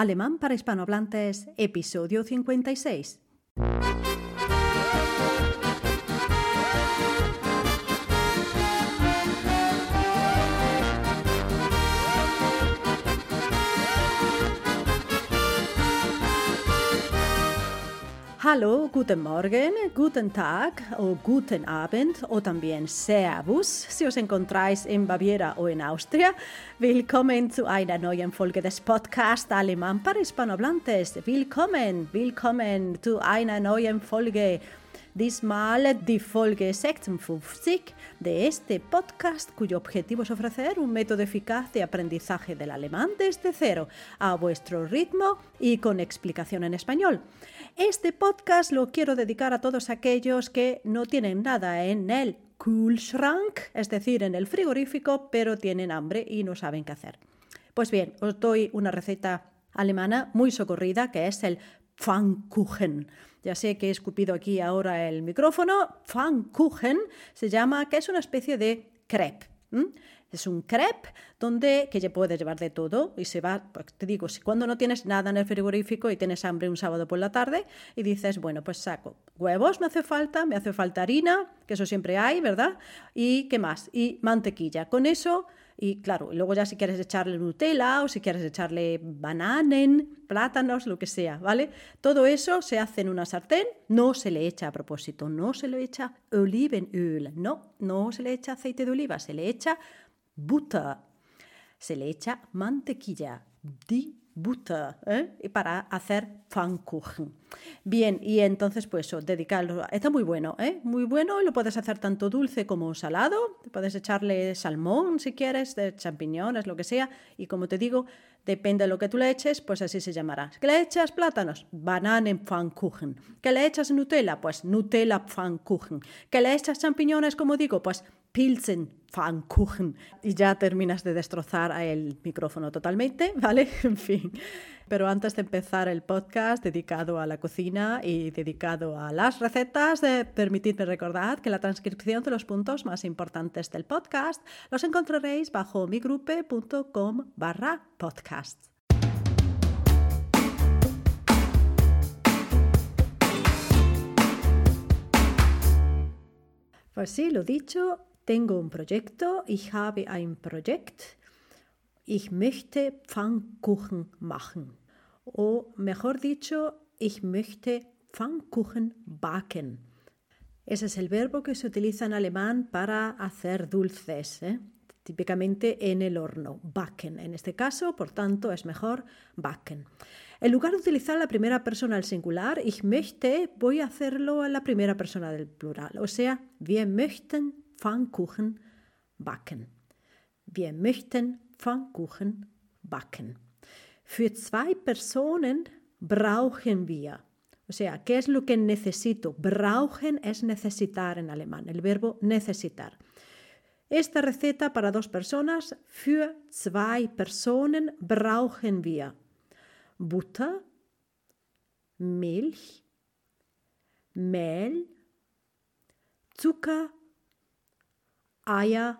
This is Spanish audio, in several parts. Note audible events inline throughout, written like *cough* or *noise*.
Alemán para hispanohablantes, episodio 56. Hallo, guten Morgen, guten Tag o guten Abend o también Servus, si os encontráis en Baviera o en Austria. Willkommen zu einer neuen Folge des Podcasts Alemán para Hispanohablantes. Willkommen, willkommen zu einer neuen Folge. Diesmal die Folge 56 de este podcast cuyo objetivo es ofrecer un método eficaz de aprendizaje del alemán desde cero, a vuestro ritmo y con explicación en español. Este podcast lo quiero dedicar a todos aquellos que no tienen nada en el Kühlschrank, es decir, en el frigorífico, pero tienen hambre y no saben qué hacer. Pues bien, os doy una receta alemana muy socorrida que es el Pfannkuchen. Ya sé que he escupido aquí ahora el micrófono. Pfannkuchen se llama, que es una especie de crepe. Es un crepe donde que ya puedes llevar de todo y se va, pues te digo, si cuando no tienes nada en el frigorífico y tienes hambre un sábado por la tarde y dices, bueno, pues saco huevos, me hace falta, me hace falta harina, que eso siempre hay, ¿verdad? Y qué más, y mantequilla. Con eso y claro, luego ya si quieres echarle Nutella o si quieres echarle bananen, plátanos, lo que sea, ¿vale? Todo eso se hace en una sartén, no se le echa a propósito, no se le echa olivenöl, no, no se le echa aceite de oliva, se le echa butter, se le echa mantequilla, di butter, ¿eh? para hacer Pfannkuchen. Bien, y entonces pues dedicarlo, está muy bueno, ¿eh? muy bueno, lo puedes hacer tanto dulce como salado, puedes echarle salmón si quieres, de champiñones, lo que sea, y como te digo, depende de lo que tú le eches, pues así se llamará. ¿Que le echas plátanos? Bananen Pfannkuchen. ¿Que le echas Nutella? Pues Nutella Pfannkuchen. ¿Que le echas champiñones, como digo? Pues Pilsen Pfannkuchen. Y ya terminas de destrozar el micrófono totalmente, *laughs* ¿vale? En fin. Pero antes de empezar el podcast dedicado a la cocina y dedicado a las recetas, eh, permitidme recordar que la transcripción de los puntos más importantes del podcast los encontraréis bajo migrupe.com barra podcast. Pues sí, lo dicho, tengo un proyecto, ich habe ein Projekt, ich möchte Pfannkuchen machen. O mejor dicho, ich möchte Pfannkuchen backen. Ese es el verbo que se utiliza en alemán para hacer dulces, ¿eh? típicamente en el horno, backen. En este caso, por tanto, es mejor backen. En lugar de utilizar la primera persona del singular, ich möchte, voy a hacerlo en la primera persona del plural. O sea, wir möchten Pfannkuchen backen. Wir möchten Pfannkuchen backen. Für zwei Personen brauchen wir. O sea, ¿qué es lo que necesito? Brauchen es necesitar en alemán, el verbo necesitar. Esta receta para dos personas, für zwei Personen brauchen wir Butter, Milch, Mehl, Zucker, Eier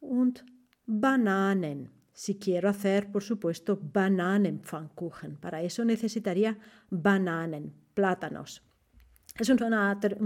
und Bananen. Si quiero hacer, por supuesto, Bananenpfannkuchen. Para eso necesitaría bananen, plátanos. Es un,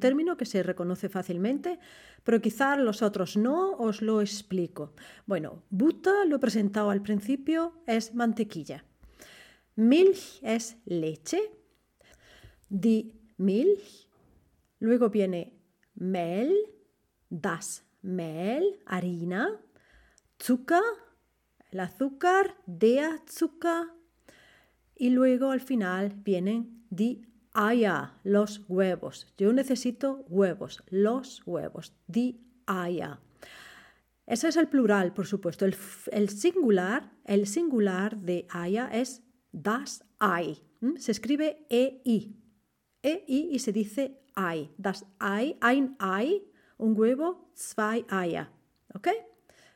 término que se reconoce fácilmente, pero quizá los otros no, os lo explico. Bueno, butter, lo he presentado al principio, es mantequilla. Milch es leche. Die Milch. Luego viene Mehl, das Mehl, harina. Zucker, el azúcar, der Zucker. Y luego al final vienen die Eier, los huevos. Yo necesito huevos, los huevos, die Eier. Ese es el plural, por supuesto. El, el singular, el singular de Eier es das Ei. Se escribe EI. EI y se dice Ei. Das Ei, ein Ei, un huevo, zwei Eier. ¿Ok?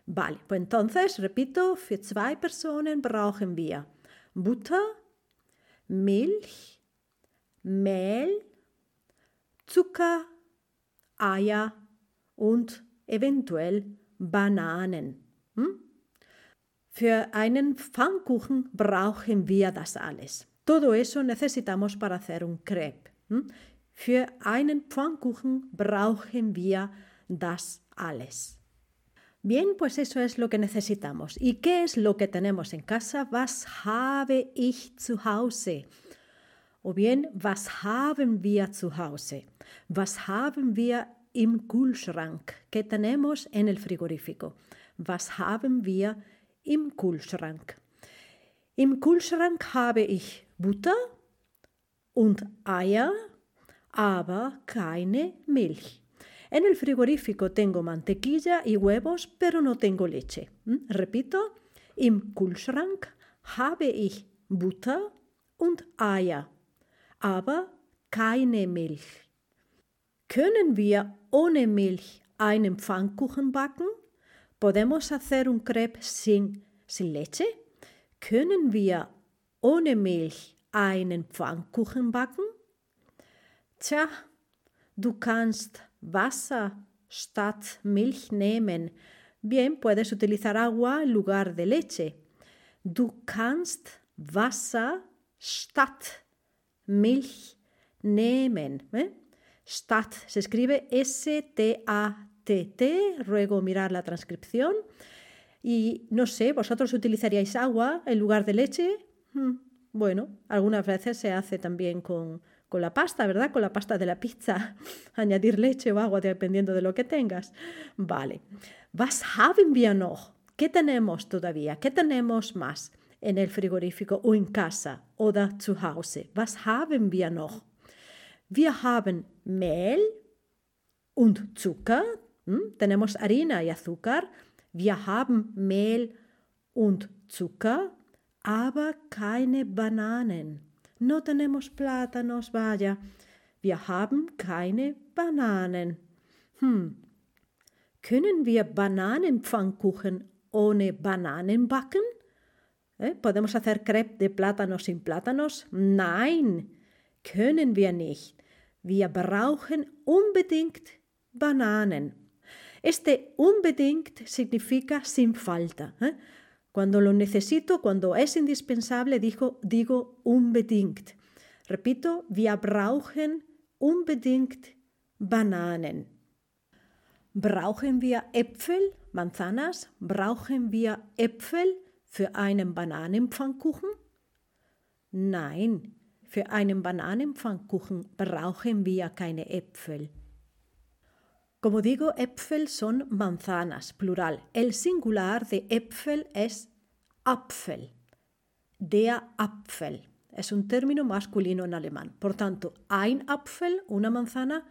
Vale, pues entonces, repito, für zwei Personen brauchen wir Butter, Milch, Mehl, Zucker, Eier und eventuell Bananen. Hm? Für einen Pfannkuchen brauchen wir das alles. Todo eso necesitamos para hacer un crepe. Für einen Pfannkuchen brauchen wir das alles. Bien, pues eso es lo que necesitamos. ¿Y qué es lo que tenemos en casa? Was habe ich zu Hause? O bien, was haben wir zu Hause? Was haben wir im Kühlschrank? ¿Qué tenemos en el frigorífico? Was haben wir im Kühlschrank? Im Kühlschrank habe ich Butter und Eier, aber keine Milch. En el frigorífico tengo mantequilla y huevos, pero no tengo leche. ¿Mm? Repito, im Kühlschrank habe ich Butter und Eier, aber keine Milch. Können wir ohne Milch einen Pfannkuchen backen? ¿Podemos hacer un crepe sin, sin leche? Können wir ohne Milch einen Pfannkuchen backen? Du kannst Wasser statt Milch nehmen. Bien, puedes utilizar agua en lugar de leche. Du kannst Wasser statt Milch nehmen. ¿eh? Statt se escribe S-T-A-T-T. Ruego mirar la transcripción. Y no sé, ¿vosotros utilizaríais agua en lugar de leche? Hmm, bueno, algunas veces se hace también con, con la pasta, ¿verdad? Con la pasta de la pizza. *laughs* Añadir leche o agua dependiendo de lo que tengas. Vale. Was haben wir noch? ¿Qué tenemos todavía? ¿Qué tenemos más en el frigorífico o en casa oder zu Hause? Was haben wir noch? Wir haben Mehl und Zucker. ¿Mm? Tenemos harina y azúcar. Wir haben Mehl und Zucker, aber keine Bananen. No tenemos plátanos, vaya. Wir haben keine Bananen. Hm. Können wir Bananenpfannkuchen ohne Bananen backen? ¿Eh? ¿Podemos hacer crepe de plátanos sin plátanos? Nein, können wir nicht. Wir brauchen unbedingt Bananen. Este unbedingt significa sin falta. ¿eh? Cuando lo necesito, cuando es indispensable, digo, digo unbedingt. Repito, wir brauchen unbedingt Bananen. Brauchen wir Äpfel, Manzanas? Brauchen wir Äpfel für einen Bananenpfannkuchen? Nein, für einen Bananenpfannkuchen brauchen wir keine Äpfel. Como digo, Äpfel son manzanas, plural. El singular de Äpfel es Apfel. Der Apfel. Es un término masculino en alemán. Por tanto, ein Apfel, una manzana,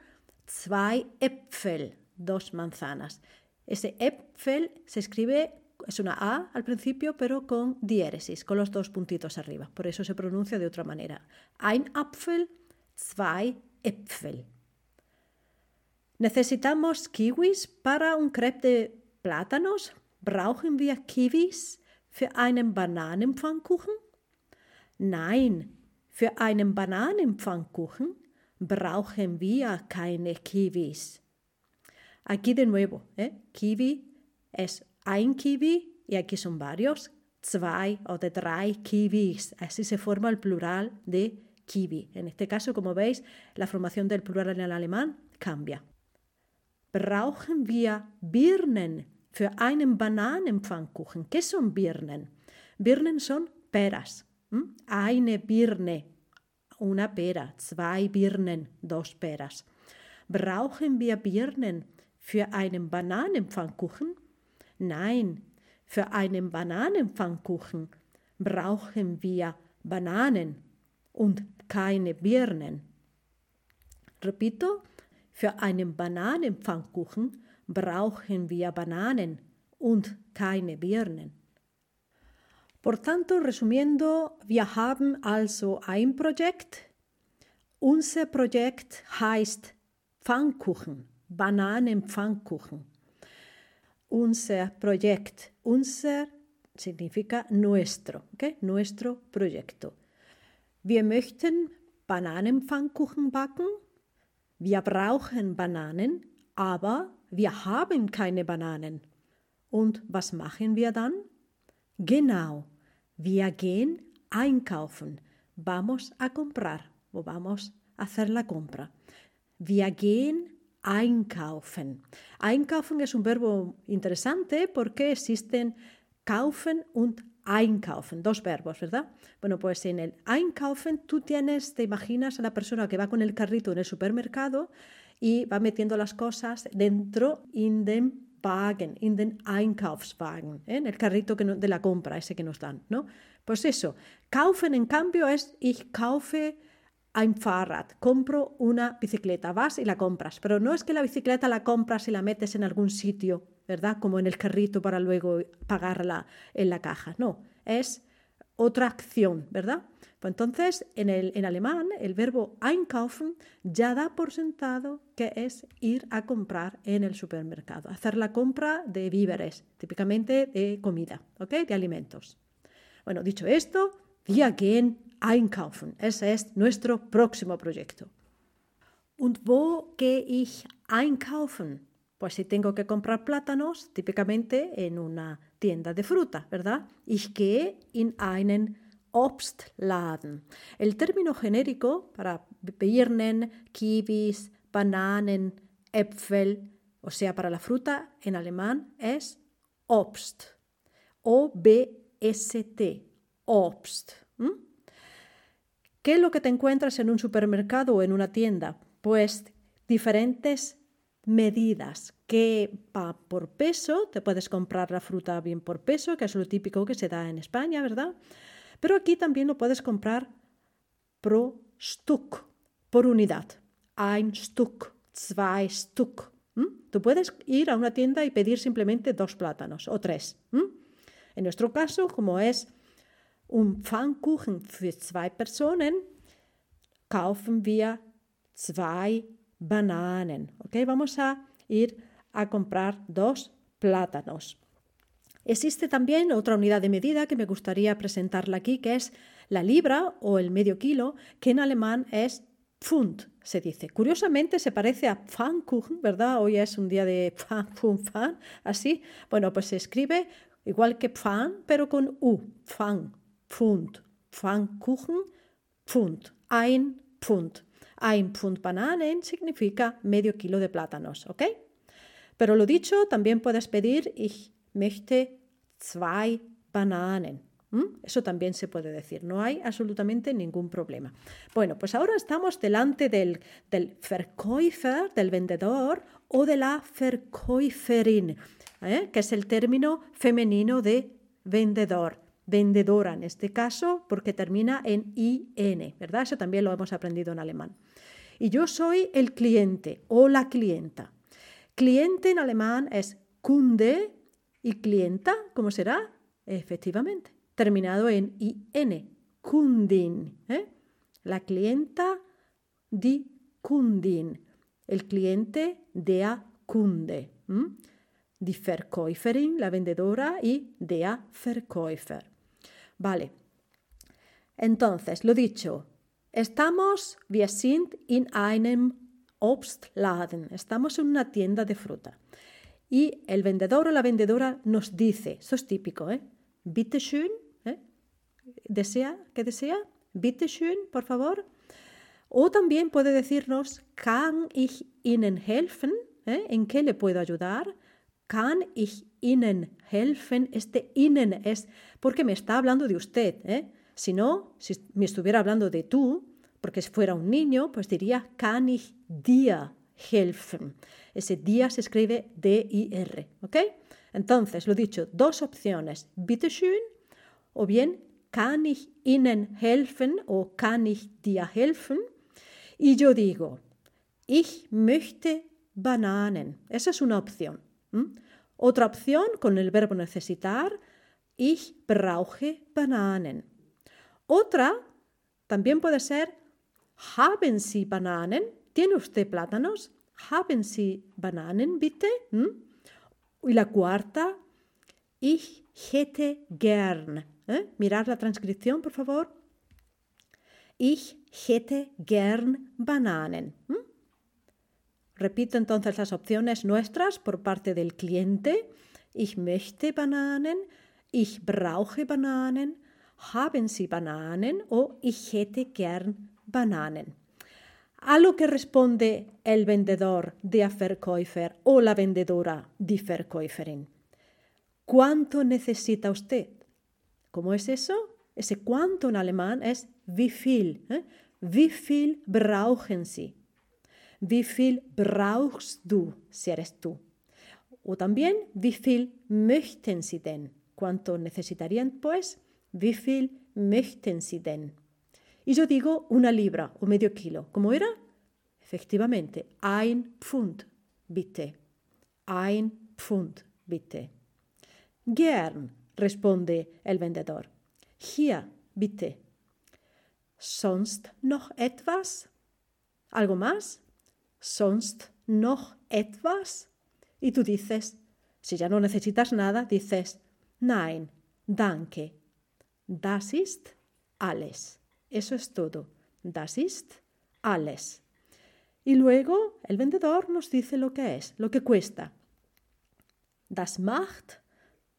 zwei Äpfel, dos manzanas. Ese Äpfel se escribe, es una A al principio, pero con diéresis, con los dos puntitos arriba. Por eso se pronuncia de otra manera. Ein Apfel, zwei Äpfel. ¿Necesitamos kiwis para un crepe de plátanos? ¿Brauchen wir Kiwis für einen Bananenpfannkuchen? Nein, für einen Bananenpfannkuchen brauchen wir keine Kiwis. Aquí de nuevo, ¿eh? kiwi es ein Kiwi y aquí son varios, zwei oder drei Kiwis. Así se forma el plural de kiwi. En este caso, como veis, la formación del plural en el alemán cambia. Brauchen wir Birnen für einen Bananenpfannkuchen. ¿Qué son Birnen? Birnen son peras. ¿Mm? Eine Birne, una pera. Zwei Birnen, dos peras. Brauchen wir Birnen für einen Bananenpfannkuchen? Nein, für einen Bananenpfannkuchen brauchen wir Bananen und keine Birnen. Repito, für einen Bananenpfannkuchen brauchen wir Bananen und keine Birnen. Por tanto, resumiendo, wir haben also ein Projekt. Unser Projekt heißt Pfannkuchen, Bananenpfannkuchen. Unser Projekt, unser significa nuestro, okay? nuestro proyecto. Wir möchten Bananenpfannkuchen backen wir brauchen Bananen, aber wir haben keine Bananen. Und was machen wir dann? Genau. Wir gehen einkaufen. Vamos a comprar o vamos a hacer la compra. Wir gehen einkaufen. Einkaufen es un verbo interesante porque existen kaufen und einkaufen, dos verbos, ¿verdad? Bueno, pues en el einkaufen tú tienes, te imaginas a la persona que va con el carrito en el supermercado y va metiendo las cosas dentro in den Wagen, in den Einkaufswagen, ¿eh? en el carrito de la compra, ese que nos dan, ¿no? Pues eso, kaufen en cambio es ich kaufe ein Fahrrad, compro una bicicleta, vas y la compras, pero no es que la bicicleta la compras y la metes en algún sitio, ¿verdad? Como en el carrito para luego pagarla en la caja, no, es otra acción, ¿verdad? Pues entonces, en, el, en alemán, el verbo einkaufen ya da por sentado que es ir a comprar en el supermercado, hacer la compra de víveres, típicamente de comida, ¿ok? De alimentos. Bueno, dicho esto, wir gehen einkaufen. Ese es nuestro próximo proyecto. Und wo gehe ich einkaufen? Pues si tengo que comprar plátanos, típicamente en una tienda de fruta, ¿verdad? Ich gehe in einen Obstladen. El término genérico para Birnen, Kiwis, Bananen, Äpfel, o sea, para la fruta en alemán es Obst. O-B-S-T. Obst. ¿Qué es lo que te encuentras en un supermercado o en una tienda? Pues diferentes medidas que va por peso, te puedes comprar la fruta bien por peso, que es lo típico que se da en España, ¿verdad? Pero aquí también lo puedes comprar pro Stück, por unidad. Ein Stück, zwei Stück. Tú puedes ir a una tienda y pedir simplemente dos plátanos o tres. En nuestro caso, como es un Pfannkuchen für zwei Personen, kaufen wir zwei Bananen. ¿okay? Vamos a ir a comprar dos plátanos. Existe también otra unidad de medida que me gustaría presentarla aquí, que es la libra o el medio kilo, que en alemán es Pfund, se dice. Curiosamente se parece a Pfannkuchen, ¿verdad? Hoy es un día de Pfand, Pfund, Pfand, así. Bueno, pues se escribe igual que Pfand, pero con U, Pfand, Pfund, Pfannkuchen, Pfund, ein Pfund. Ein Pfund Bananen significa medio kilo de plátanos, ¿ok? Pero lo dicho, también puedes pedir ich möchte zwei Bananen. Eso también se puede decir, no hay absolutamente ningún problema. Bueno, pues ahora estamos delante del, Verkäufer, del vendedor o de la Verkäuferin, ¿eh? que es el término femenino de vendedor vendedora en este caso, porque termina en IN, ¿verdad? Eso también lo hemos aprendido en alemán. Y yo soy el cliente o la clienta. Cliente en alemán es Kunde y clienta, ¿cómo será? Efectivamente, terminado en IN, Kundin. ¿eh? La clienta, di Kundin. El cliente, der Kunde. Die Verkäuferin, la vendedora, y der Verkäufer. Vale. Entonces, lo dicho, estamos, wir sind in einem Obstladen, estamos en una tienda de fruta. Y el vendedor o la vendedora nos dice, eso es típico, ¿eh? Bitte schön, ¿eh? ¿Desea? ¿Qué desea? Bitte schön, por favor. O también puede decirnos, kann ich Ihnen helfen? ¿Eh? ¿En qué le puedo ayudar? Kann ich Ihnen helfen? Este Ihnen es porque me está hablando de usted. ¿eh? Si no, si me estuviera hablando de tú, porque si fuera un niño, pues diría Kann ich dir helfen? Ese día se escribe D-I-R. ¿Ok? Entonces, lo dicho, dos opciones. Bitte schön o bien Kann ich Ihnen helfen o Kann ich dir helfen? Y yo digo, ich möchte Bananen. Esa es una opción. Otra opción con el verbo necesitar, ich brauche Bananen. Otra también puede ser, haben Sie Bananen? ¿Tiene usted plátanos? Haben Sie Bananen, bitte? Y la cuarta, ich hätte gern. ¿Eh? Mirar la transcripción, por favor. Ich hätte gern Bananen. Repito entonces las opciones nuestras por parte del cliente. Ich möchte Bananen. ich brauche Bananen, haben Sie Bananen o ich hätte gern Bananen. A lo que responde el vendedor, der Verkäufer o la vendedora, die Verkäuferin. ¿Cuánto necesita usted? ¿Cómo es eso? Ese cuánto en alemán es wie viel. ¿eh? Wie viel brauchen Sie? Wie viel brauchst du si eres tú? O también, wie viel möchten Sie denn? ¿Cuánto necesitarían? Pues, wie viel möchten Sie denn? Y yo digo una libra o medio kilo. ¿Cómo era? Efectivamente, ein Pfund, bitte. Ein Pfund, bitte. Gern, responde el vendedor. Hier, bitte. Sonst noch etwas? ¿Algo más? Sonst noch etwas? Y tú dices, si ya no necesitas nada, dices, nein, danke. Das ist alles. Eso es todo. Das ist alles. Y luego el vendedor nos dice lo que es, lo que cuesta. Das macht,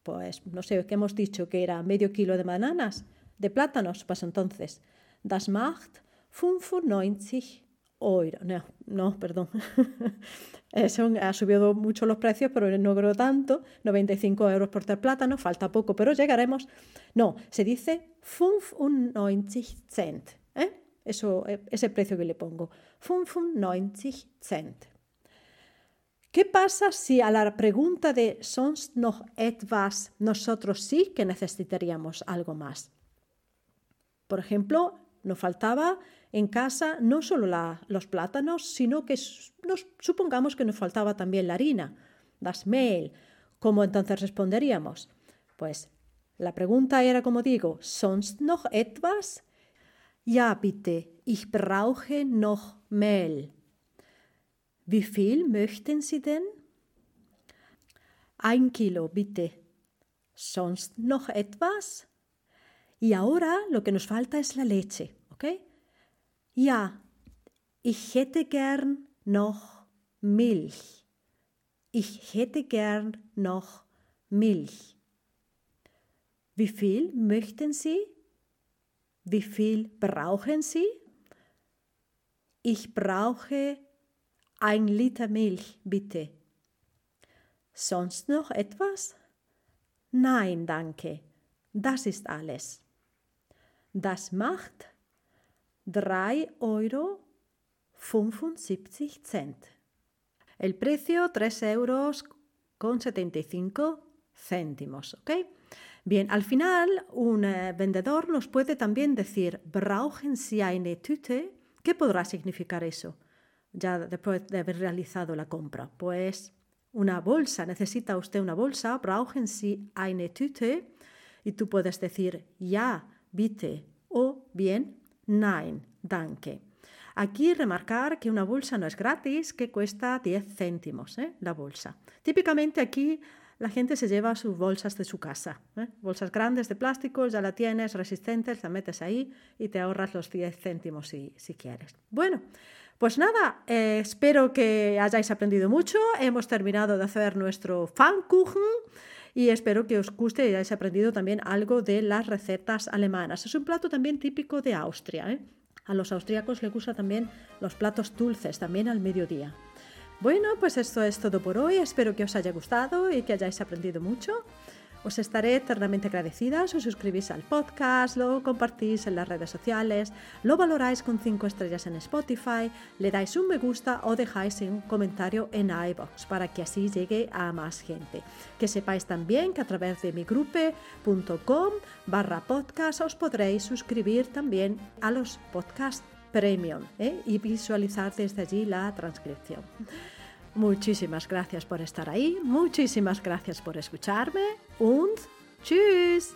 pues no sé qué hemos dicho que era medio kilo de bananas, de plátanos, pues entonces, das macht 95 Euro. No, no perdón. *laughs* Eso ha subido mucho los precios, pero no creo tanto. 95 euros por ter plátano, falta poco, pero llegaremos. No, se dice 95 Cent. ¿eh? Eso es el precio que le pongo. 95 Cent. ¿Qué pasa si a la pregunta de ¿sonst noch etwas nosotros sí que necesitaríamos algo más? Por ejemplo, nos faltaba en casa no solo los plátanos, sino que nos, supongamos que nos faltaba también la harina, das Mehl. ¿Cómo entonces responderíamos? Pues la pregunta era, como digo, ¿sonst noch etwas? Ja, bitte, ich brauche noch Mehl. Wie viel möchten Sie denn? Ein Kilo, bitte. ¿Sonst noch etwas? Y ahora lo que nos falta es la leche, ¿ok? Ja, ich hätte gern noch Milch. Ich hätte gern noch Milch. Wie viel möchten Sie? Wie viel brauchen Sie? Ich brauche ein Liter Milch, bitte. Sonst noch etwas? Nein, danke. Das ist alles. Das macht 3 euro 75 cent. El precio 3 euros con 75 céntimos, ¿ok? Bien, al final un eh, vendedor nos puede también decir brauchen Sie eine Tüte. ¿Qué podrá significar eso? Ya después de haber realizado la compra. Pues una bolsa, necesita usted una bolsa, brauchen Sie eine Tüte. Y tú puedes decir ja, bitte o bien Nein, danke. Aquí remarcar que una bolsa no es gratis, que cuesta 10 céntimos ¿eh? la bolsa. Típicamente aquí la gente se lleva sus bolsas de su casa. ¿eh? Bolsas grandes de plástico, ya la tienes, resistentes, la metes ahí y te ahorras los 10 céntimos si, si quieres. Bueno, pues nada, eh, espero que hayáis aprendido mucho. Hemos terminado de hacer nuestro Pfannkuchen y espero que os guste y hayáis aprendido también algo de las recetas alemanas. Es un plato también típico de Austria. ¿eh? A los austríacos les gusta también los platos dulces, también al mediodía. Bueno, pues esto es todo por hoy. Espero que os haya gustado y que hayáis aprendido mucho. Os estaré eternamente agradecida si os suscribís al podcast, lo compartís en las redes sociales, lo valoráis con 5 estrellas en Spotify, le dais un me gusta o dejáis un comentario en iBox para que así llegue a más gente. Que sepáis también que a través de migrupe.com barra podcast os podréis suscribir también a los podcasts premium ¿eh? y visualizar desde allí la transcripción. Muchísimas gracias por estar ahí, muchísimas gracias por escucharme und tschüss.